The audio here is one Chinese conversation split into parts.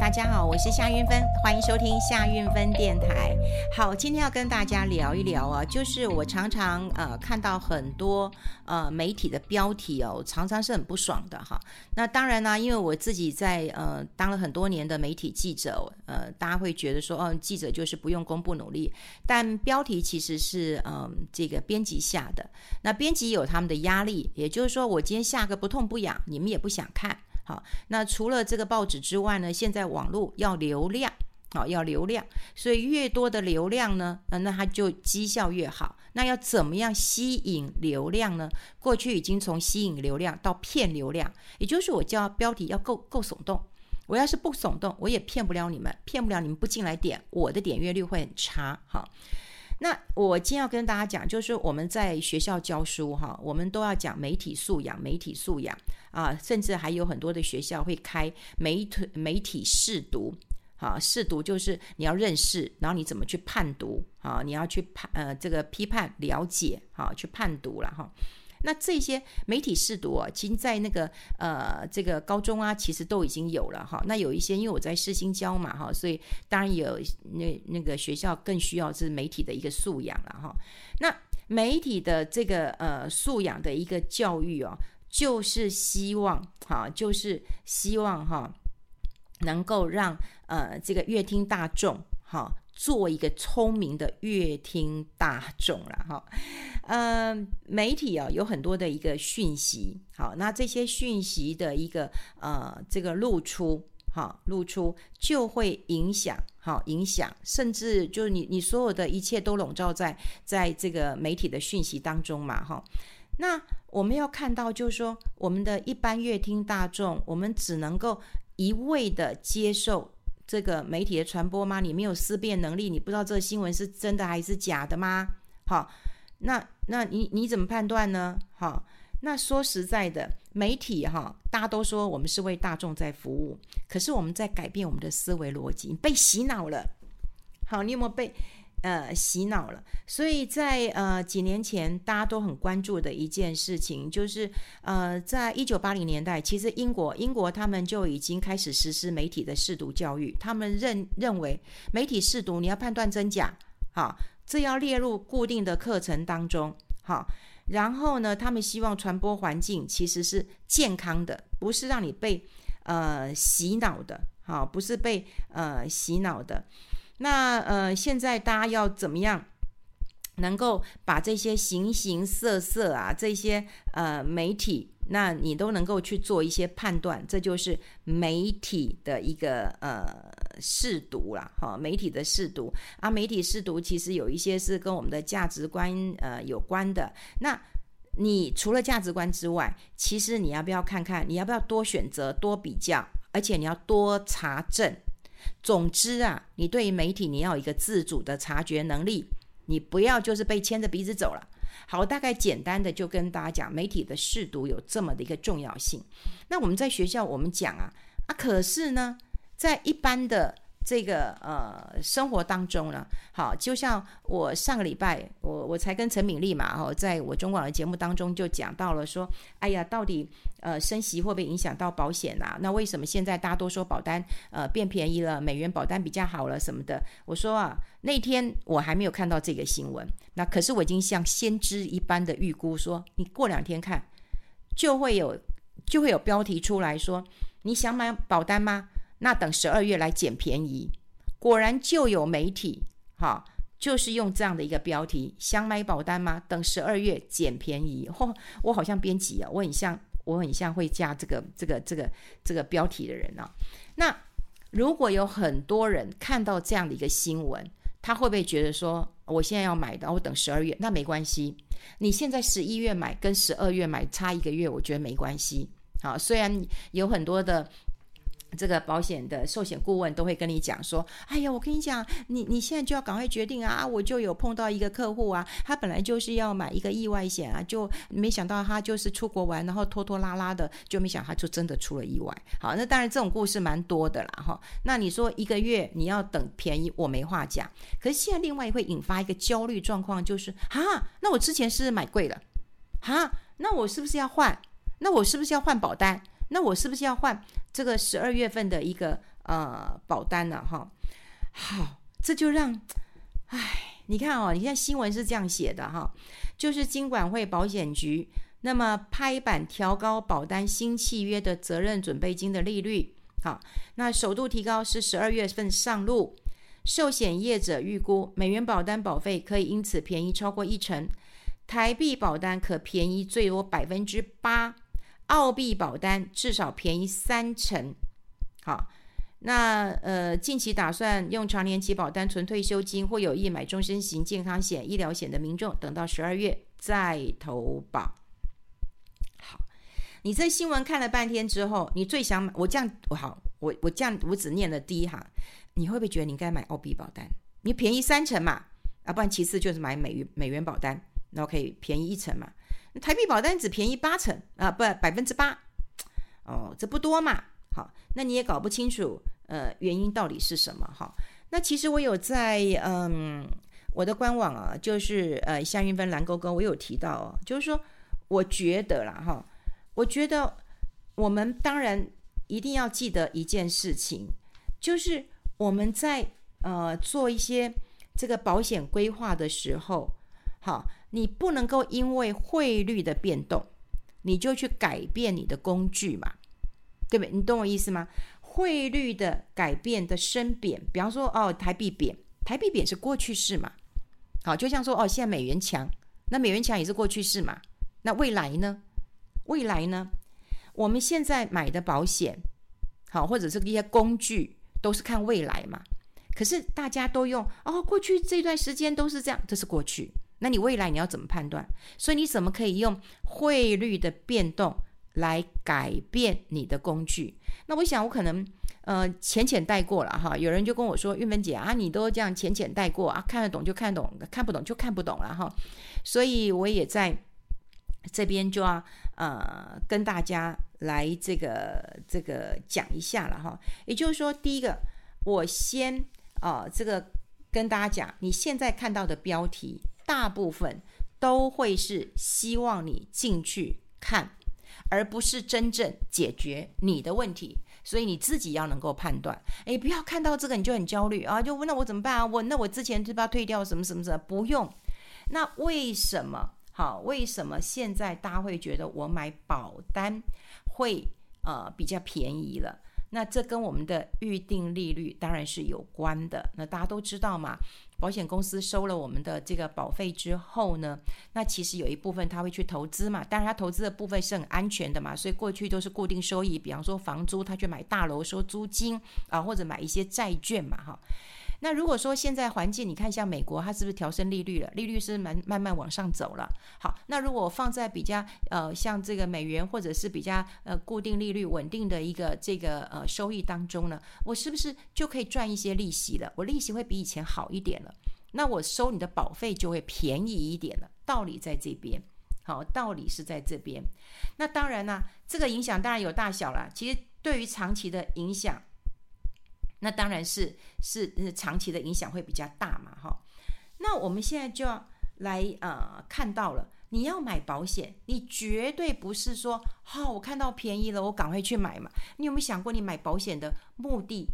大家好，我是夏云芬，欢迎收听夏云芬电台。好，今天要跟大家聊一聊啊，就是我常常呃看到很多呃媒体的标题哦，常常是很不爽的哈。那当然呢，因为我自己在呃当了很多年的媒体记者，呃，大家会觉得说，哦，记者就是不用功不努力，但标题其实是嗯、这个编辑下的，那编辑有他们的压力，也就是说，我今天下个不痛不痒，你们也不想看。好，那除了这个报纸之外呢，现在网络要流量，好，要流量，所以越多的流量呢，那它就绩效越好。那要怎么样吸引流量呢？过去已经从吸引流量到骗流量，也就是我叫标题要够够耸动。我要是不耸动，我也骗不了你们，骗不了你们不进来点，我的点阅率会很差。好。那我今天要跟大家讲，就是我们在学校教书哈，我们都要讲媒体素养，媒体素养啊，甚至还有很多的学校会开媒体媒体试读，啊，试读就是你要认识，然后你怎么去判读啊，你要去判呃这个批判了解，啊，去判读了哈。那这些媒体试读啊，其实在那个呃这个高中啊，其实都已经有了哈。那有一些，因为我在世新教嘛哈，所以当然有那那个学校更需要是媒体的一个素养了哈。那媒体的这个呃素养的一个教育哦，就是希望哈，就是希望哈，能够让呃这个阅听大众哈。做一个聪明的乐听大众了哈，呃，媒体啊有很多的一个讯息，好，那这些讯息的一个呃这个露出，哈，露出就会影响，好，影响，甚至就是你你所有的一切都笼罩在在这个媒体的讯息当中嘛，哈，那我们要看到就是说，我们的一般乐听大众，我们只能够一味的接受。这个媒体的传播吗？你没有思辨能力，你不知道这个新闻是真的还是假的吗？好，那那你你怎么判断呢？好，那说实在的，媒体哈，大家都说我们是为大众在服务，可是我们在改变我们的思维逻辑，被洗脑了。好，你有没有被？呃，洗脑了，所以在呃几年前，大家都很关注的一件事情，就是呃，在一九八零年代，其实英国英国他们就已经开始实施媒体的试读教育，他们认认为媒体试读你要判断真假，好，这要列入固定的课程当中，好，然后呢，他们希望传播环境其实是健康的，不是让你被呃洗脑的，好，不是被呃洗脑的。那呃，现在大家要怎么样能够把这些形形色色啊，这些呃媒体，那你都能够去做一些判断，这就是媒体的一个呃试读啦，哈，媒体的试读啊，媒体试读其实有一些是跟我们的价值观呃有关的。那你除了价值观之外，其实你要不要看看，你要不要多选择、多比较，而且你要多查证。总之啊，你对于媒体你要有一个自主的察觉能力，你不要就是被牵着鼻子走了。好，大概简单的就跟大家讲，媒体的试读有这么的一个重要性。那我们在学校我们讲啊啊，可是呢，在一般的。这个呃生活当中呢，好，就像我上个礼拜，我我才跟陈敏丽嘛，哦，在我中广的节目当中就讲到了说，哎呀，到底呃升息会不会影响到保险啊？那为什么现在大家都说保单呃变便宜了，美元保单比较好了什么的？我说啊，那天我还没有看到这个新闻，那可是我已经像先知一般的预估说，你过两天看就会有就会有标题出来说，你想买保单吗？那等十二月来捡便宜，果然就有媒体哈，就是用这样的一个标题：想买保单吗？等十二月捡便宜。嚯、我好像编辑啊，我很像，我很像会加这个这个这个这个标题的人啊。那如果有很多人看到这样的一个新闻，他会不会觉得说，我现在要买的，我等十二月？那没关系，你现在十一月买跟十二月买差一个月，我觉得没关系。好，虽然有很多的。这个保险的寿险顾问都会跟你讲说：“哎呀，我跟你讲，你你现在就要赶快决定啊！我就有碰到一个客户啊，他本来就是要买一个意外险啊，就没想到他就是出国玩，然后拖拖拉拉的，就没想到他就真的出了意外。好，那当然这种故事蛮多的啦，哈。那你说一个月你要等便宜，我没话讲。可是现在另外会引发一个焦虑状况，就是啊，那我之前是买贵了？啊，那我是不是要换？那我是不是要换保单？那我是不是要换？”这个十二月份的一个呃保单了哈。好，这就让，哎，你看哦，你看新闻是这样写的哈，就是金管会保险局那么拍板调高保单新契约的责任准备金的利率，好，那首度提高是十二月份上路。寿险业者预估，美元保单保费可以因此便宜超过一成，台币保单可便宜最多百分之八，澳币保单至少便宜三成。好，那呃，近期打算用长年期保单存退休金或有意买终身型健康险、医疗险的民众，等到十二月再投保。好，你这新闻看了半天之后，你最想买？我这样，我好，我我这样，我只念了第一行。你会不会觉得你应该买澳币保单？你便宜三成嘛，啊，不然其次就是买美元美元保单，然后可以便宜一成嘛。台币保单只便宜八成啊，不百分之八，哦，这不多嘛。好，那你也搞不清楚，呃，原因到底是什么？哈，那其实我有在嗯我的官网啊，就是呃夏云芬蓝勾勾，我有提到哦，就是说我觉得啦哈，我觉得我们当然一定要记得一件事情，就是。我们在呃做一些这个保险规划的时候，好，你不能够因为汇率的变动，你就去改变你的工具嘛，对不对？你懂我意思吗？汇率的改变的升贬，比方说哦，台币贬，台币贬是过去式嘛，好，就像说哦，现在美元强，那美元强也是过去式嘛，那未来呢？未来呢？我们现在买的保险，好，或者是一些工具。都是看未来嘛，可是大家都用哦，过去这段时间都是这样，这是过去。那你未来你要怎么判断？所以你怎么可以用汇率的变动来改变你的工具？那我想我可能呃浅浅带过了哈。有人就跟我说：“玉芬姐啊，你都这样浅浅带过啊，看得懂就看懂，看不懂就看不懂了哈。”所以我也在这边就要呃跟大家。来，这个这个讲一下了哈，也就是说，第一个，我先啊、这个跟大家讲，你现在看到的标题，大部分都会是希望你进去看，而不是真正解决你的问题，所以你自己要能够判断，哎，不要看到这个你就很焦虑啊，就问那我怎么办啊？我那我之前是不要退掉什么什么什么？不用，那为什么？好，为什么现在大家会觉得我买保单？会呃比较便宜了，那这跟我们的预定利率当然是有关的。那大家都知道嘛，保险公司收了我们的这个保费之后呢，那其实有一部分他会去投资嘛，当然他投资的部分是很安全的嘛，所以过去都是固定收益，比方说房租，他去买大楼收租金啊，或者买一些债券嘛，哈。那如果说现在环境，你看像美国，它是不是调升利率了？利率是慢慢慢往上走了。好，那如果放在比较呃像这个美元或者是比较呃固定利率稳定的一个这个呃收益当中呢，我是不是就可以赚一些利息了？我利息会比以前好一点了，那我收你的保费就会便宜一点了。道理在这边，好，道理是在这边。那当然呢，这个影响当然有大小了。其实对于长期的影响。那当然是是长期的影响会比较大嘛，哈。那我们现在就要来呃看到了，你要买保险，你绝对不是说，好、我看到便宜了，我赶快去买嘛。你有没有想过，你买保险的目的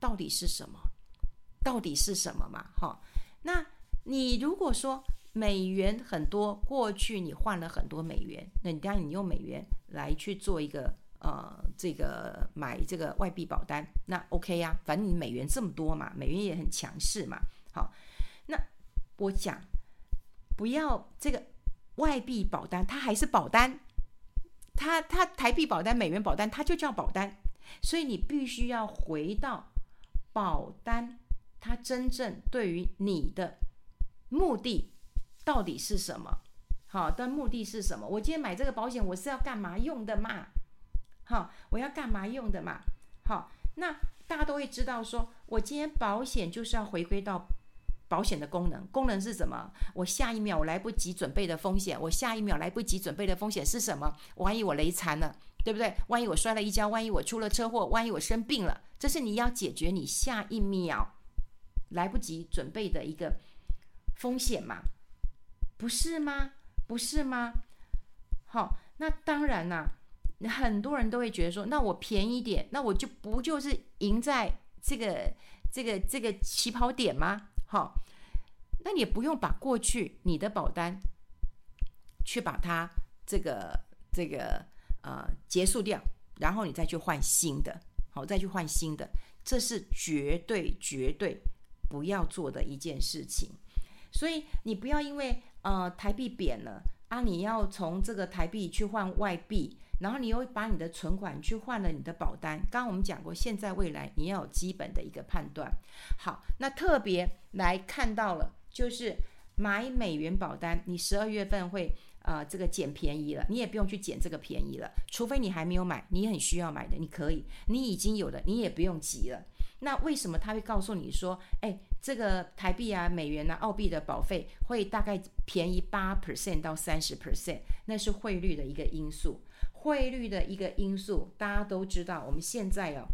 到底是什么？到底是什么嘛？哈。那你如果说美元很多，过去你换了很多美元，那你当然你用美元来去做一个。呃，这个买这个外币保单，那 OK 呀，反正你美元这么多嘛，美元也很强势嘛。好，那我讲不要这个外币保单，它还是保单，它它台币保单、美元保单，它就叫保单，所以你必须要回到保单，它真正对于你的目的到底是什么？好，的目的是什么？我今天买这个保险，我是要干嘛用的嘛？好，我要干嘛用的嘛？好，那大家都会知道说，我今天保险就是要回归到保险的功能。功能是什么？我下一秒我来不及准备的风险，我下一秒来不及准备的风险是什么？万一我雷残了，对不对？万一我摔了一跤，万一我出了车祸，万一我生病了，这是你要解决你下一秒来不及准备的一个风险嘛？不是吗？不是吗？好，那当然啦、很多人都会觉得说，那我便宜点，那我就不就是赢在这个这个这个起跑点吗？好，那你也不用把过去你的保单去把它这个这个呃结束掉，然后你再去换新的，好，再去换新的，这是绝对绝对不要做的一件事情。所以你不要因为呃台币贬了啊，你要从这个台币去换外币。然后你又把你的存款去换了你的保单。刚刚我们讲过，现在未来你要有基本的一个判断。好，那特别来看到了，就是买美元保单，你十二月份会呃这个捡便宜了，你也不用去捡这个便宜了，除非你还没有买，你很需要买的，你可以，你已经有的，你也不用急了。那为什么他会告诉你说，哎，这个台币啊、美元啊、澳币的保费会大概便宜八 percent 到三十 percent？那是汇率的一个因素。汇率的一个因素，大家都知道。我们现在哦，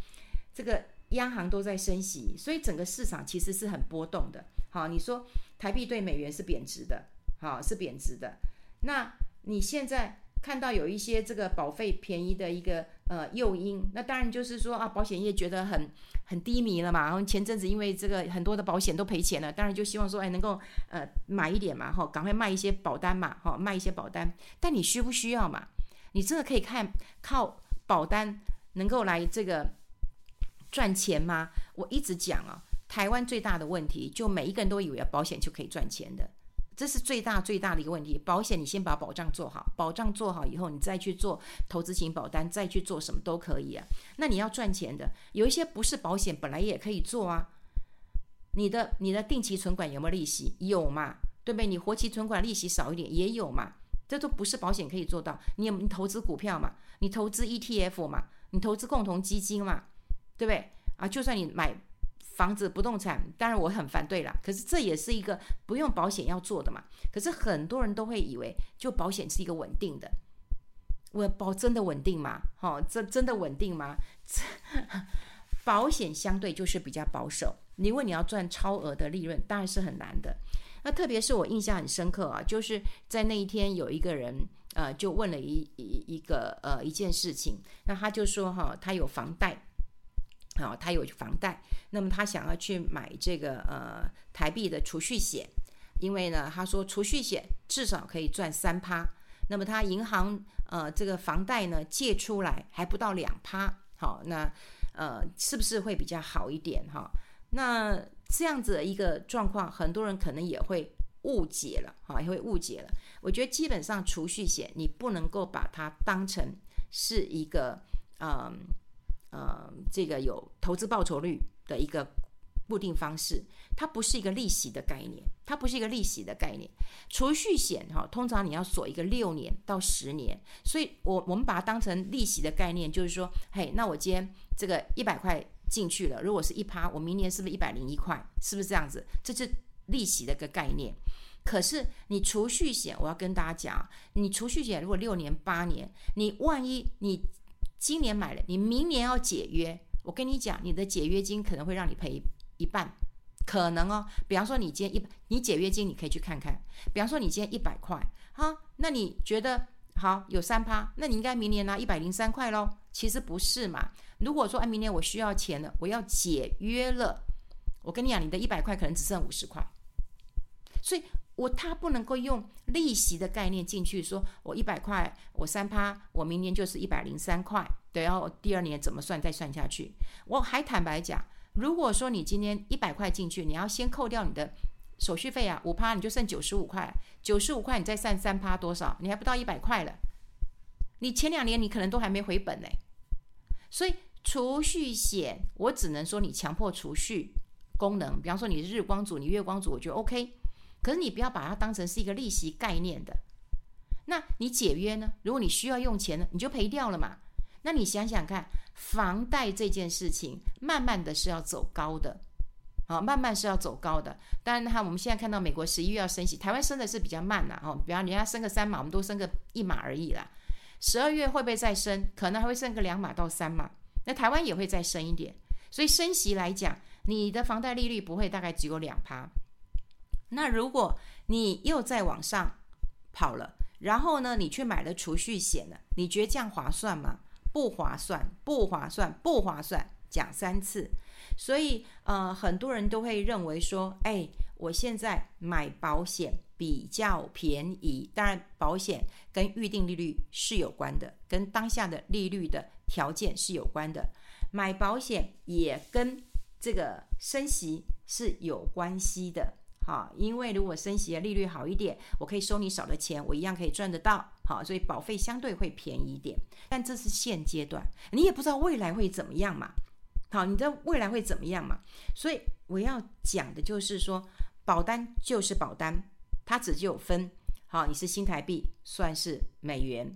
这个央行都在升息，所以整个市场其实是很波动的。好，你说台币对美元是贬值的，好，是贬值的。那你现在看到有一些这个保费便宜的一个呃诱因，那当然就是说啊，保险业觉得很很低迷了嘛。然后前阵子因为这个很多的保险都赔钱了，当然就希望说哎能够呃买一点嘛，哈，赶快卖一些保单嘛，哈，卖一些保单。但你需不需要嘛？你真的可以看靠保单能够来这个赚钱吗？我一直讲啊，台湾最大的问题就每一个人都以为保险就可以赚钱的，这是最大最大的一个问题。保险你先把保障做好，保障做好以后，你再去做投资型保单，再去做什么都可以啊。那你要赚钱的，有一些不是保险本来也可以做啊。你的你的定期存款有没有利息？有嘛？对不对？你活期存款利息少一点也有嘛？这都不是保险可以做到。你有你投资股票嘛？你投资 ETF 嘛？你投资共同基金嘛？对不对？啊，就算你买房子、不动产，当然我很反对啦。可是这也是一个不用保险要做的嘛。可是很多人都会以为，就保险是一个稳定的。我保真的稳定吗？哈、这真的稳定吗？保险相对就是比较保守。你问你要赚超额的利润，当然是很难的。那特别是我印象很深刻啊，就是在那一天有一个人呃，就问了一一一个呃一件事情，那他就说哈，他有房贷，好，他有房贷，那么他想要去买这个呃台币的储蓄险，因为呢，他说储蓄险至少可以赚三趴，那么他银行呃这个房贷呢借出来还不到两趴，好，那呃是不是会比较好一点哈？那这样子的一个状况，很多人可能也会误解了，哈，也会误解了。我觉得基本上储蓄险，你不能够把它当成是一个，嗯嗯，这个有投资报酬率的一个固定方式，它不是一个利息的概念，它不是一个利息的概念。储蓄险哈，通常你要锁一个六年到十年，所以我我们把它当成利息的概念，就是说，嘿，那我今天这个一百块。进去了，如果是一趴，我明年是不是一百零一块？是不是这样子？这是利息的一个概念。可是你储蓄险，我要跟大家讲，你储蓄险如果六年八年，你万一你今年买了，你明年要解约，我跟你讲，你的解约金可能会让你赔一半，可能哦。比方说你今天一，你解约金你可以去看看。比方说你今天一百块，哈，那你觉得好有三趴，那你应该明年拿一百零三块喽。其实不是嘛。如果说哎，明年我需要钱了，我要解约了，我跟你讲，你的一百块可能只剩五十块，所以我他不能够用利息的概念进去，说我一百块，我三趴，我明年就是一百零三块，对，然后第二年怎么算再算下去。我还坦白讲，如果说你今天一百块进去，你要先扣掉你的手续费啊，五趴你就剩九十五块，九十五块你再算三趴多少？你还不到一百块了，你前两年你可能都还没回本呢，所以。储蓄险，我只能说你强迫储蓄功能，比方说你日光族、你月光族，我觉得 OK。可是你不要把它当成是一个利息概念的。那你解约呢？如果你需要用钱呢，你就赔掉了嘛。那你想想看，房贷这件事情，慢慢的是要走高的，好，慢慢是要走高的。当然哈，我们现在看到美国十一月要升息，台湾升的是比较慢啦，哦，比方人家升个三码，我们都升个一码而已啦。十二月会不会再升？可能还会升个两码到三码。那台湾也会再升一点，所以升息来讲，你的房贷利率不会大概只有两趴。那如果你又再往上跑了，然后呢，你去买了储蓄险了，你觉得这样划算吗？不划算，不划算，不划算，讲三次。所以呃，很多人都会认为说，哎，我现在买保险比较便宜。当然，保险跟预定利率是有关的，跟当下的利率的条件是有关的。买保险也跟这个升息是有关系的。好，因为如果升息的利率好一点，我可以收你少的钱，我一样可以赚得到。好，所以保费相对会便宜一点。但这是现阶段，你也不知道未来会怎么样嘛。好，你的未来会怎么样嘛？所以我要讲的就是说，保单就是保单，它只有分。好，你是新台币算是美元，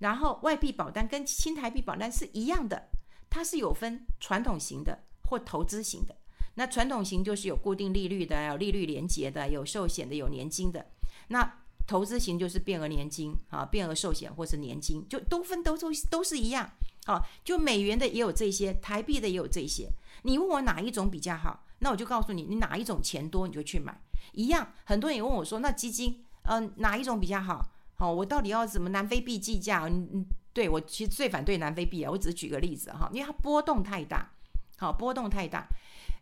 然后外币保单跟新台币保单是一样的，它是有分传统型的或投资型的。那传统型就是有固定利率的，有利率连结的，有寿险的，有年金的。那投资型就是变额年金啊，变额寿险或是年金，就都分都都都是一样。好，就美元的也有这些，台币的也有这些。你问我哪一种比较好，那我就告诉你，你哪一种钱多你就去买。一样，很多人也问我说，那基金，嗯、哪一种比较好？好，我到底要怎么南非币计价？嗯嗯，对，我其实最反对南非币啊，我只是举个例子哈，因为它波动太大，好，波动太大。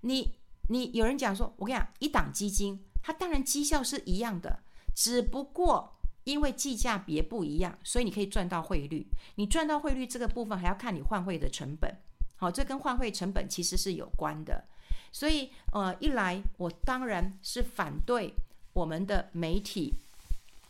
你你有人讲说，我跟你讲，一档基金，它当然绩效是一样的，只不过。因为计价别不一样，所以你可以赚到汇率。你赚到汇率这个部分，还要看你换汇的成本。好，这跟换汇成本其实是有关的。所以，呃，一来我当然是反对我们的媒体，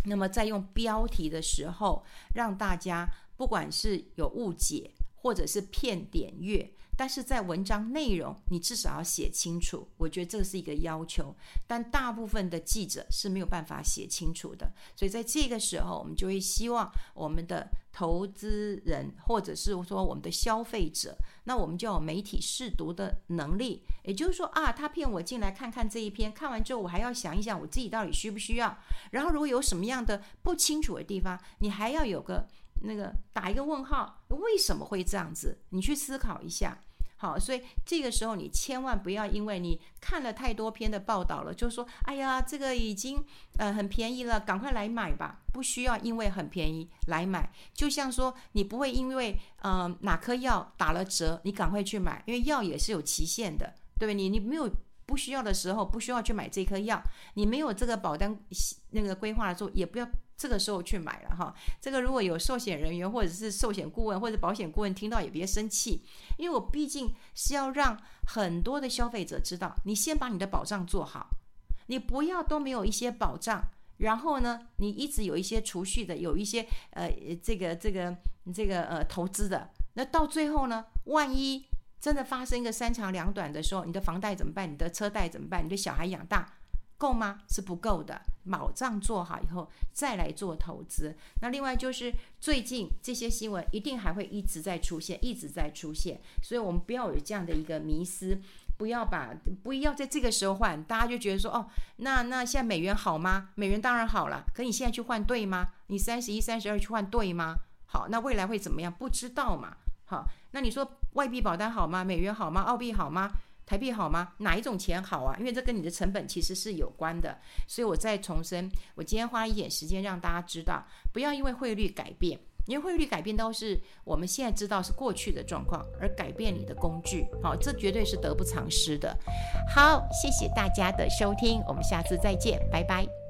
那么在用标题的时候，让大家不管是有误解，或者是骗点阅。但是在文章内容，你至少要写清楚，我觉得这是一个要求。但大部分的记者是没有办法写清楚的，所以在这个时候，我们就会希望我们的投资人，或者是说我们的消费者，那我们就有媒体试读的能力。也就是说啊，他骗我进来看看这一篇，看完之后我还要想一想我自己到底需不需要。然后如果有什么样的不清楚的地方，你还要有个。那个打一个问号，为什么会这样子？你去思考一下。好，所以这个时候你千万不要因为你看了太多篇的报道了，就说：“哎呀，这个已经呃很便宜了，赶快来买吧。”不需要因为很便宜来买。就像说，你不会因为呃哪颗药打了折，你赶快去买，因为药也是有期限的，对不对？你你没有不需要的时候，不需要去买这颗药。你没有这个保单那个规划的时候，也不要。这个时候去买了哈，这个如果有寿险人员或者是寿险顾问或者保险顾问听到也别生气，因为我毕竟是要让很多的消费者知道，你先把你的保障做好，你不要都没有一些保障，然后呢，你一直有一些储蓄的，有一些呃这个这个这个呃投资的，那到最后呢，万一真的发生一个三长两短的时候，你的房贷怎么办？你的车贷怎么办？你的小孩养大？够吗？是不够的。保障做好以后再来做投资。那另外就是最近这些新闻一定还会一直在出现，一直在出现。所以我们不要有这样的一个迷思，不要把不要在这个时候换，大家就觉得说哦，那那现在美元好吗？美元当然好了，可你现在去换对吗？你三十一、三十二去换对吗？好，那未来会怎么样？不知道嘛。好，那你说外币保单好吗？美元好吗？澳币好吗？台币好吗？哪一种钱好啊？因为这跟你的成本其实是有关的，所以我再重申，我今天花一点时间让大家知道，不要因为汇率改变，因为汇率改变都是我们现在知道是过去的状况，而改变你的工具，好，这绝对是得不偿失的。好，谢谢大家的收听，我们下次再见，拜拜。